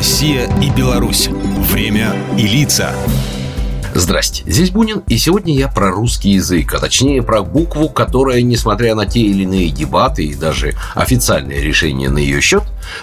Россия и Беларусь. Время и лица. Здрасте, здесь Бунин, и сегодня я про русский язык, а точнее про букву, которая, несмотря на те или иные дебаты и даже официальные решения на ее счет,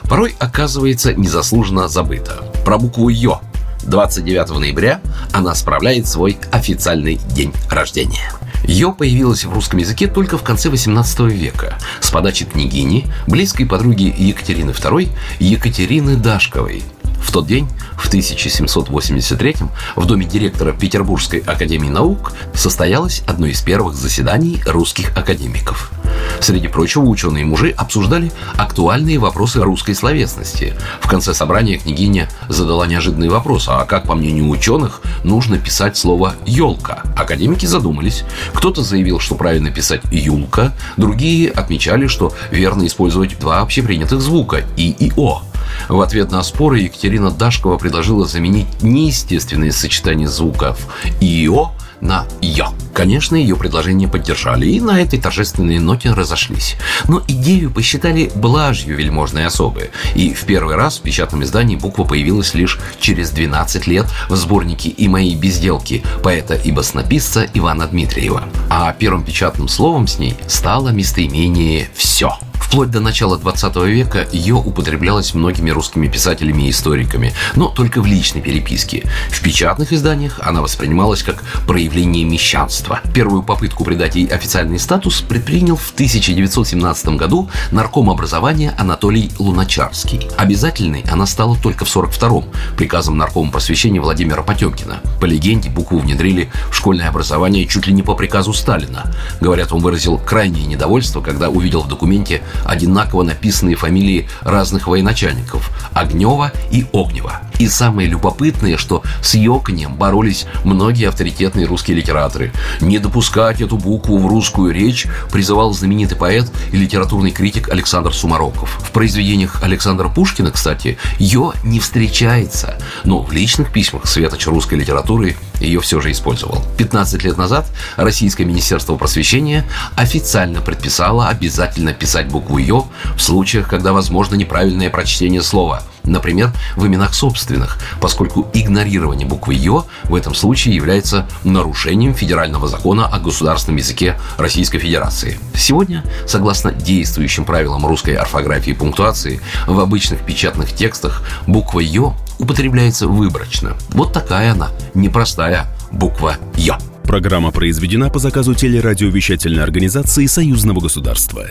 порой оказывается незаслуженно забыта. Про букву «ё». 29 ноября она справляет свой официальный день рождения. Ее появилась в русском языке только в конце 18 века с подачи княгини, близкой подруги Екатерины II, Екатерины Дашковой. В тот день, в 1783 в доме директора Петербургской академии наук состоялось одно из первых заседаний русских академиков. Среди прочего, ученые-мужи обсуждали актуальные вопросы русской словесности. В конце собрания княгиня задала неожиданный вопрос, а как, по мнению ученых, нужно писать слово «елка»? Академики задумались. Кто-то заявил, что правильно писать «юлка», другие отмечали, что верно использовать два общепринятых звука «и» и «о». В ответ на споры Екатерина Дашкова предложила заменить неестественные сочетания звуков «и» и «о» на «ё». Конечно, ее предложение поддержали и на этой торжественной ноте разошлись. Но идею посчитали блажью вельможной особы. И в первый раз в печатном издании буква появилась лишь через 12 лет в сборнике «И мои безделки» поэта и баснописца Ивана Дмитриева. А первым печатным словом с ней стало местоимение «все». Вплоть до начала 20 века ее употреблялось многими русскими писателями и историками, но только в личной переписке. В печатных изданиях она воспринималась как проявление мещанства. Первую попытку придать ей официальный статус предпринял в 1917 году нарком образования Анатолий Луначарский. Обязательной она стала только в 42-м приказом наркома просвещения Владимира Потемкина. По легенде, букву внедрили в школьное образование чуть ли не по приказу Сталина. Говорят, он выразил крайнее недовольство, когда увидел в документе одинаково написанные фамилии разных военачальников – Огнева и Огнева. И самое любопытное, что с ёканьем боролись многие авторитетные русские литераторы. Не допускать эту букву в русскую речь призывал знаменитый поэт и литературный критик Александр Сумароков. В произведениях Александра Пушкина, кстати, «ё» не встречается, но в личных письмах светоч русской литературы ее все же использовал. 15 лет назад Российское Министерство просвещения официально предписало обязательно писать букву «ё» в случаях, когда возможно неправильное прочтение слова – например, в именах собственных, поскольку игнорирование буквы «ё» в этом случае является нарушением федерального закона о государственном языке Российской Федерации. Сегодня, согласно действующим правилам русской орфографии и пунктуации, в обычных печатных текстах буква «ё» употребляется выборочно. Вот такая она, непростая буква «ё». Программа произведена по заказу телерадиовещательной организации Союзного государства.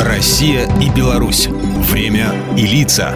Россия и Беларусь. Время и лица.